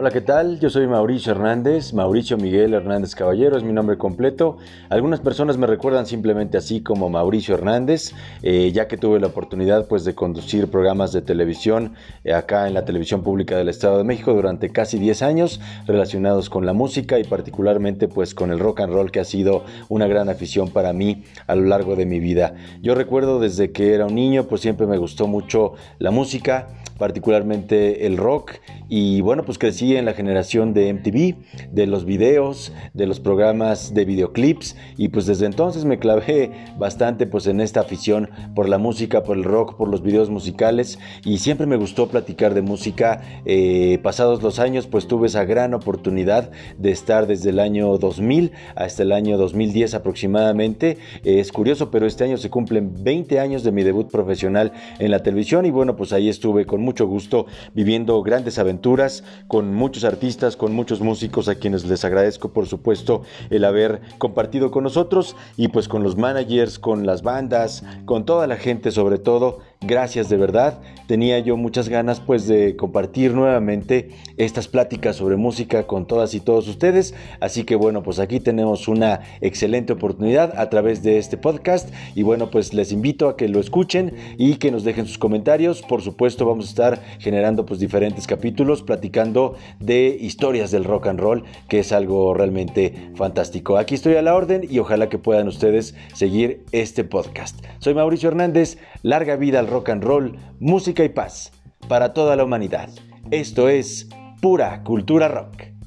Hola, ¿qué tal? Yo soy Mauricio Hernández, Mauricio Miguel Hernández Caballero es mi nombre completo. Algunas personas me recuerdan simplemente así como Mauricio Hernández, eh, ya que tuve la oportunidad pues de conducir programas de televisión eh, acá en la televisión pública del Estado de México durante casi 10 años relacionados con la música y particularmente pues con el rock and roll que ha sido una gran afición para mí a lo largo de mi vida. Yo recuerdo desde que era un niño pues siempre me gustó mucho la música, particularmente el rock y bueno pues crecí en la generación de MTV, de los videos, de los programas de videoclips y pues desde entonces me clavé bastante pues en esta afición por la música, por el rock, por los videos musicales y siempre me gustó platicar de música. Eh, pasados los años pues tuve esa gran oportunidad de estar desde el año 2000 hasta el año 2010 aproximadamente. es curioso, pero este año se cumplen 20 años de mi debut profesional en la televisión y bueno pues ahí estuve con mucho gusto viviendo grandes aventuras con muchos artistas, con muchos músicos a quienes les agradezco por supuesto el haber compartido con nosotros y pues con los managers, con las bandas, con toda la gente sobre todo. Gracias de verdad. Tenía yo muchas ganas pues de compartir nuevamente estas pláticas sobre música con todas y todos ustedes. Así que bueno, pues aquí tenemos una excelente oportunidad a través de este podcast y bueno, pues les invito a que lo escuchen y que nos dejen sus comentarios. Por supuesto, vamos a estar generando pues diferentes capítulos platicando de historias del rock and roll, que es algo realmente fantástico. Aquí estoy a la orden y ojalá que puedan ustedes seguir este podcast. Soy Mauricio Hernández, larga vida al rock and roll, música y paz para toda la humanidad. Esto es pura cultura rock.